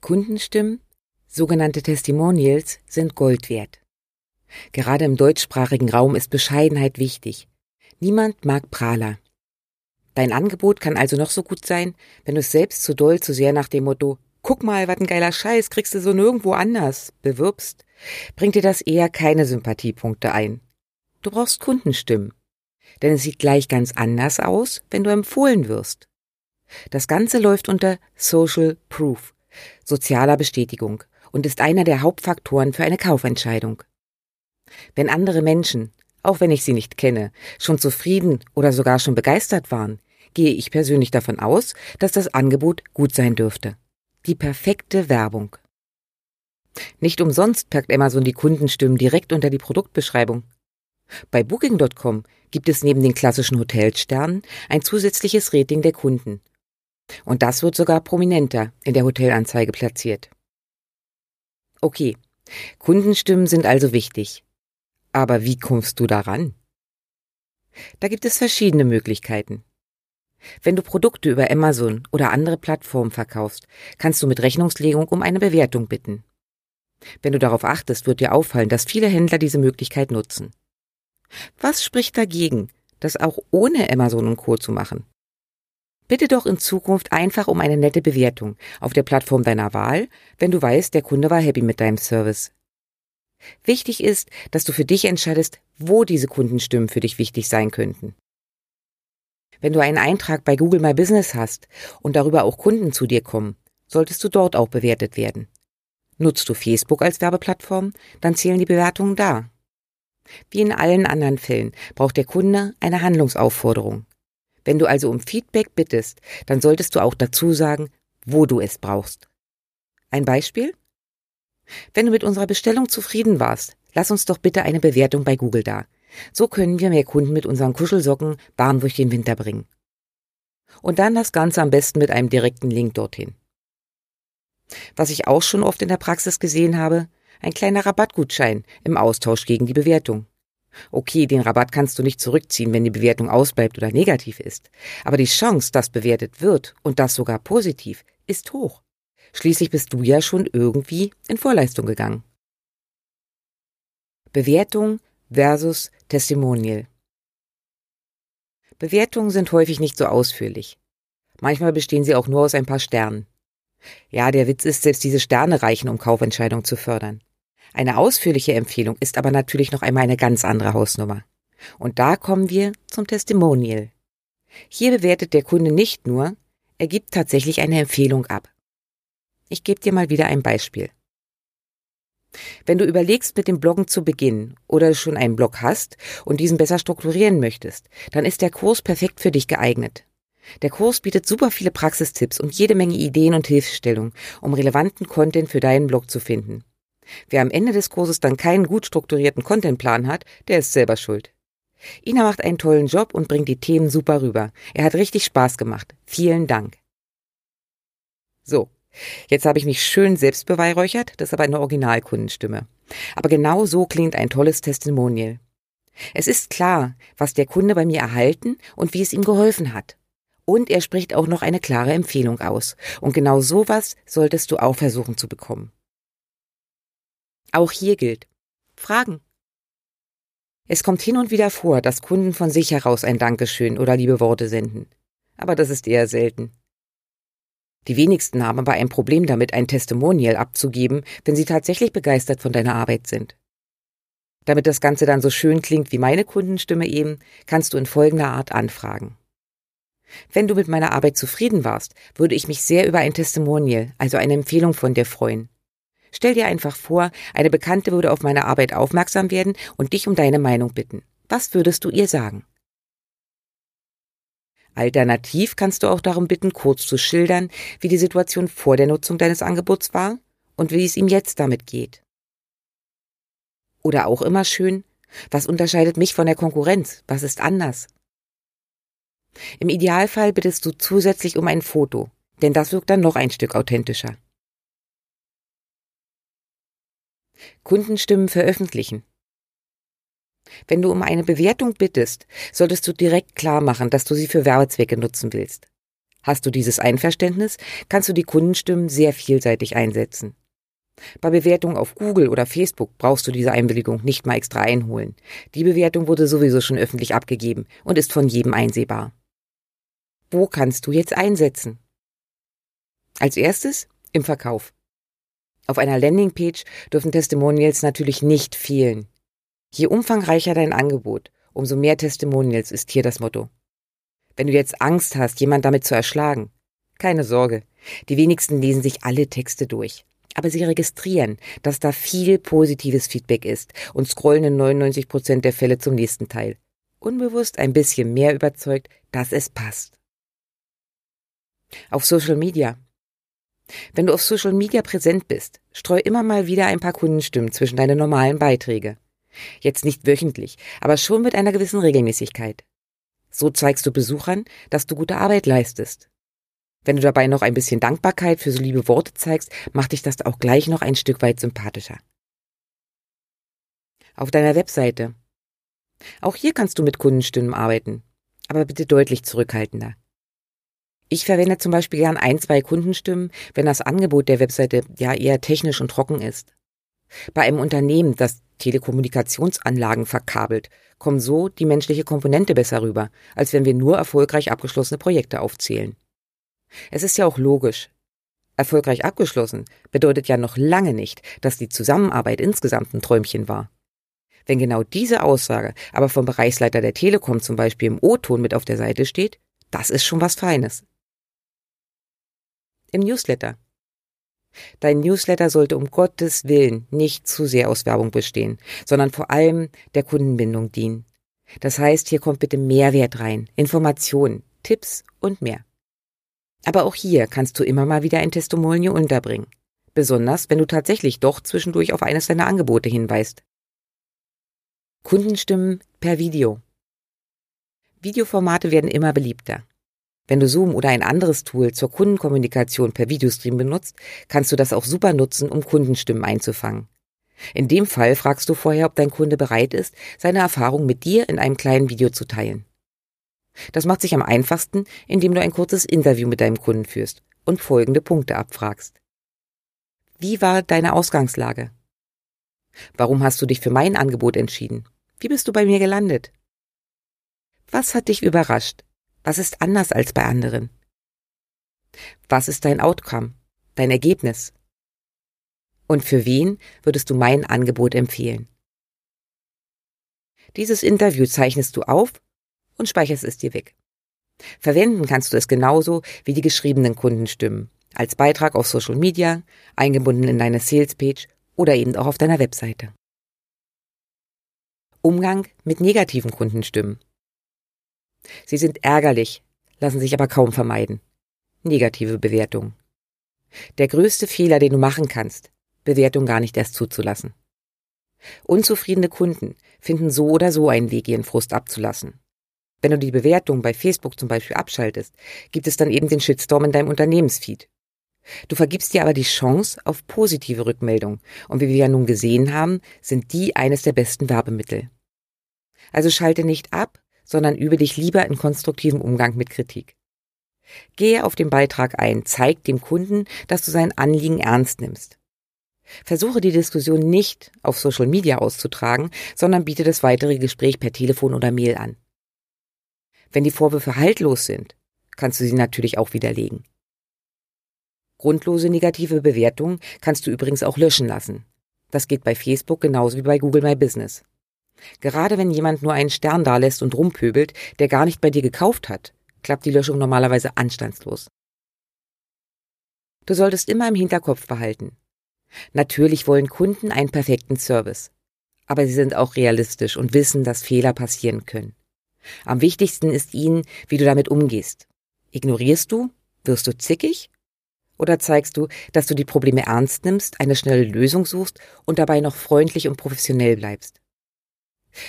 Kundenstimmen, sogenannte Testimonials, sind Gold wert. Gerade im deutschsprachigen Raum ist Bescheidenheit wichtig. Niemand mag Prahler. Dein Angebot kann also noch so gut sein, wenn du es selbst zu doll zu sehr nach dem Motto Guck mal, was ein geiler Scheiß, kriegst du so nirgendwo anders, bewirbst, bringt dir das eher keine Sympathiepunkte ein. Du brauchst Kundenstimmen. Denn es sieht gleich ganz anders aus, wenn du empfohlen wirst. Das Ganze läuft unter Social Proof sozialer Bestätigung und ist einer der Hauptfaktoren für eine Kaufentscheidung. Wenn andere Menschen, auch wenn ich sie nicht kenne, schon zufrieden oder sogar schon begeistert waren, gehe ich persönlich davon aus, dass das Angebot gut sein dürfte. Die perfekte Werbung. Nicht umsonst packt Amazon die Kundenstimmen direkt unter die Produktbeschreibung. Bei Booking.com gibt es neben den klassischen Hotelsternen ein zusätzliches Rating der Kunden und das wird sogar prominenter in der Hotelanzeige platziert. Okay, Kundenstimmen sind also wichtig. Aber wie kommst du daran? Da gibt es verschiedene Möglichkeiten. Wenn du Produkte über Amazon oder andere Plattformen verkaufst, kannst du mit Rechnungslegung um eine Bewertung bitten. Wenn du darauf achtest, wird dir auffallen, dass viele Händler diese Möglichkeit nutzen. Was spricht dagegen, das auch ohne Amazon und Co. zu machen? Bitte doch in Zukunft einfach um eine nette Bewertung auf der Plattform deiner Wahl, wenn du weißt, der Kunde war happy mit deinem Service. Wichtig ist, dass du für dich entscheidest, wo diese Kundenstimmen für dich wichtig sein könnten. Wenn du einen Eintrag bei Google My Business hast und darüber auch Kunden zu dir kommen, solltest du dort auch bewertet werden. Nutzt du Facebook als Werbeplattform, dann zählen die Bewertungen da. Wie in allen anderen Fällen braucht der Kunde eine Handlungsaufforderung. Wenn du also um Feedback bittest, dann solltest du auch dazu sagen, wo du es brauchst. Ein Beispiel? Wenn du mit unserer Bestellung zufrieden warst, lass uns doch bitte eine Bewertung bei Google da. So können wir mehr Kunden mit unseren Kuschelsocken warm durch den Winter bringen. Und dann das Ganze am besten mit einem direkten Link dorthin. Was ich auch schon oft in der Praxis gesehen habe, ein kleiner Rabattgutschein im Austausch gegen die Bewertung. Okay, den Rabatt kannst du nicht zurückziehen, wenn die Bewertung ausbleibt oder negativ ist. Aber die Chance, dass bewertet wird und das sogar positiv, ist hoch. Schließlich bist du ja schon irgendwie in Vorleistung gegangen. Bewertung versus Testimonial. Bewertungen sind häufig nicht so ausführlich. Manchmal bestehen sie auch nur aus ein paar Sternen. Ja, der Witz ist, selbst diese Sterne reichen, um Kaufentscheidungen zu fördern. Eine ausführliche Empfehlung ist aber natürlich noch einmal eine ganz andere Hausnummer. Und da kommen wir zum Testimonial. Hier bewertet der Kunde nicht nur, er gibt tatsächlich eine Empfehlung ab. Ich gebe dir mal wieder ein Beispiel. Wenn du überlegst, mit dem Bloggen zu beginnen oder schon einen Blog hast und diesen besser strukturieren möchtest, dann ist der Kurs perfekt für dich geeignet. Der Kurs bietet super viele Praxistipps und jede Menge Ideen und Hilfestellungen, um relevanten Content für deinen Blog zu finden. Wer am Ende des Kurses dann keinen gut strukturierten Contentplan hat, der ist selber schuld. Ina macht einen tollen Job und bringt die Themen super rüber. Er hat richtig Spaß gemacht. Vielen Dank. So, jetzt habe ich mich schön selbst beweihräuchert, das ist aber eine Originalkundenstimme. Aber genau so klingt ein tolles Testimonial. Es ist klar, was der Kunde bei mir erhalten und wie es ihm geholfen hat. Und er spricht auch noch eine klare Empfehlung aus. Und genau sowas solltest du auch versuchen zu bekommen. Auch hier gilt Fragen. Es kommt hin und wieder vor, dass Kunden von sich heraus ein Dankeschön oder liebe Worte senden. Aber das ist eher selten. Die wenigsten haben aber ein Problem damit, ein Testimonial abzugeben, wenn sie tatsächlich begeistert von deiner Arbeit sind. Damit das Ganze dann so schön klingt wie meine Kundenstimme eben, kannst du in folgender Art anfragen. Wenn du mit meiner Arbeit zufrieden warst, würde ich mich sehr über ein Testimonial, also eine Empfehlung von dir freuen. Stell dir einfach vor, eine Bekannte würde auf meine Arbeit aufmerksam werden und dich um deine Meinung bitten. Was würdest du ihr sagen? Alternativ kannst du auch darum bitten, kurz zu schildern, wie die Situation vor der Nutzung deines Angebots war und wie es ihm jetzt damit geht. Oder auch immer schön, was unterscheidet mich von der Konkurrenz? Was ist anders? Im Idealfall bittest du zusätzlich um ein Foto, denn das wirkt dann noch ein Stück authentischer. Kundenstimmen veröffentlichen. Wenn du um eine Bewertung bittest, solltest du direkt klar machen, dass du sie für Werbezwecke nutzen willst. Hast du dieses Einverständnis, kannst du die Kundenstimmen sehr vielseitig einsetzen. Bei Bewertungen auf Google oder Facebook brauchst du diese Einwilligung nicht mal extra einholen. Die Bewertung wurde sowieso schon öffentlich abgegeben und ist von jedem einsehbar. Wo kannst du jetzt einsetzen? Als erstes im Verkauf. Auf einer Landingpage dürfen Testimonials natürlich nicht fehlen. Je umfangreicher dein Angebot, umso mehr Testimonials ist hier das Motto. Wenn du jetzt Angst hast, jemand damit zu erschlagen, keine Sorge. Die wenigsten lesen sich alle Texte durch. Aber sie registrieren, dass da viel positives Feedback ist und scrollen in 99 Prozent der Fälle zum nächsten Teil. Unbewusst ein bisschen mehr überzeugt, dass es passt. Auf Social Media. Wenn du auf Social Media präsent bist, streu immer mal wieder ein paar Kundenstimmen zwischen deine normalen Beiträge. Jetzt nicht wöchentlich, aber schon mit einer gewissen Regelmäßigkeit. So zeigst du Besuchern, dass du gute Arbeit leistest. Wenn du dabei noch ein bisschen Dankbarkeit für so liebe Worte zeigst, macht dich das auch gleich noch ein Stück weit sympathischer. Auf deiner Webseite. Auch hier kannst du mit Kundenstimmen arbeiten, aber bitte deutlich zurückhaltender. Ich verwende zum Beispiel gern ein, zwei Kundenstimmen, wenn das Angebot der Webseite ja eher technisch und trocken ist. Bei einem Unternehmen, das Telekommunikationsanlagen verkabelt, kommt so die menschliche Komponente besser rüber, als wenn wir nur erfolgreich abgeschlossene Projekte aufzählen. Es ist ja auch logisch. Erfolgreich abgeschlossen bedeutet ja noch lange nicht, dass die Zusammenarbeit insgesamt ein Träumchen war. Wenn genau diese Aussage aber vom Bereichsleiter der Telekom zum Beispiel im O-Ton mit auf der Seite steht, das ist schon was Feines. Im Newsletter. Dein Newsletter sollte um Gottes Willen nicht zu sehr aus Werbung bestehen, sondern vor allem der Kundenbindung dienen. Das heißt, hier kommt bitte Mehrwert rein, Informationen, Tipps und mehr. Aber auch hier kannst du immer mal wieder ein Testimonial unterbringen. Besonders, wenn du tatsächlich doch zwischendurch auf eines deiner Angebote hinweist. Kundenstimmen per Video. Videoformate werden immer beliebter. Wenn du Zoom oder ein anderes Tool zur Kundenkommunikation per Videostream benutzt, kannst du das auch super nutzen, um Kundenstimmen einzufangen. In dem Fall fragst du vorher, ob dein Kunde bereit ist, seine Erfahrung mit dir in einem kleinen Video zu teilen. Das macht sich am einfachsten, indem du ein kurzes Interview mit deinem Kunden führst und folgende Punkte abfragst. Wie war deine Ausgangslage? Warum hast du dich für mein Angebot entschieden? Wie bist du bei mir gelandet? Was hat dich überrascht? Was ist anders als bei anderen? Was ist dein Outcome, dein Ergebnis? Und für wen würdest du mein Angebot empfehlen? Dieses Interview zeichnest du auf und speicherst es dir weg. Verwenden kannst du es genauso wie die geschriebenen Kundenstimmen, als Beitrag auf Social Media, eingebunden in deine Sales-Page oder eben auch auf deiner Webseite. Umgang mit negativen Kundenstimmen. Sie sind ärgerlich, lassen sich aber kaum vermeiden. Negative Bewertung. Der größte Fehler, den du machen kannst, Bewertung gar nicht erst zuzulassen. Unzufriedene Kunden finden so oder so einen Weg, ihren Frust abzulassen. Wenn du die Bewertung bei Facebook zum Beispiel abschaltest, gibt es dann eben den Shitstorm in deinem Unternehmensfeed. Du vergibst dir aber die Chance auf positive Rückmeldung. Und wie wir ja nun gesehen haben, sind die eines der besten Werbemittel. Also schalte nicht ab, sondern übe dich lieber in konstruktivem Umgang mit Kritik. Gehe auf den Beitrag ein, zeig dem Kunden, dass du sein Anliegen ernst nimmst. Versuche die Diskussion nicht auf Social Media auszutragen, sondern biete das weitere Gespräch per Telefon oder Mail an. Wenn die Vorwürfe haltlos sind, kannst du sie natürlich auch widerlegen. Grundlose negative Bewertungen kannst du übrigens auch löschen lassen. Das geht bei Facebook genauso wie bei Google My Business. Gerade wenn jemand nur einen Stern dalässt und rumpöbelt, der gar nicht bei dir gekauft hat, klappt die Löschung normalerweise anstandslos. Du solltest immer im Hinterkopf behalten. Natürlich wollen Kunden einen perfekten Service. Aber sie sind auch realistisch und wissen, dass Fehler passieren können. Am wichtigsten ist ihnen, wie du damit umgehst. Ignorierst du? Wirst du zickig? Oder zeigst du, dass du die Probleme ernst nimmst, eine schnelle Lösung suchst und dabei noch freundlich und professionell bleibst?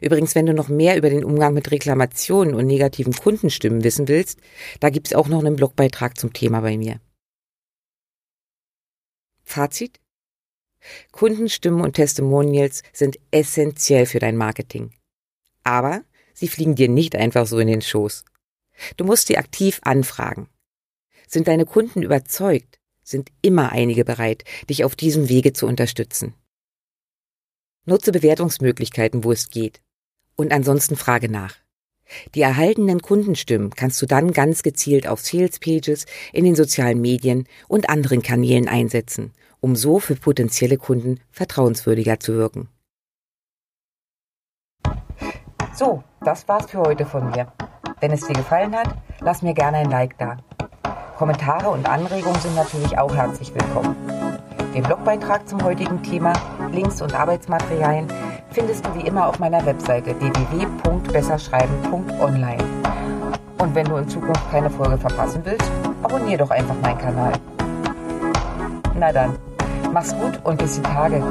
Übrigens, wenn du noch mehr über den Umgang mit Reklamationen und negativen Kundenstimmen wissen willst, da gibt's auch noch einen Blogbeitrag zum Thema bei mir. Fazit? Kundenstimmen und Testimonials sind essentiell für dein Marketing. Aber sie fliegen dir nicht einfach so in den Schoß. Du musst sie aktiv anfragen. Sind deine Kunden überzeugt, sind immer einige bereit, dich auf diesem Wege zu unterstützen. Nutze Bewertungsmöglichkeiten, wo es geht. Und ansonsten frage nach. Die erhaltenen Kundenstimmen kannst du dann ganz gezielt auf Sales Pages, in den sozialen Medien und anderen Kanälen einsetzen, um so für potenzielle Kunden vertrauenswürdiger zu wirken. So, das war's für heute von mir. Wenn es dir gefallen hat, lass mir gerne ein Like da. Kommentare und Anregungen sind natürlich auch herzlich willkommen. Den Blogbeitrag zum heutigen Thema, Links und Arbeitsmaterialien findest du wie immer auf meiner Webseite www.besserschreiben.online. Und wenn du in Zukunft keine Folge verpassen willst, abonniere doch einfach meinen Kanal. Na dann, mach's gut und bis die Tage.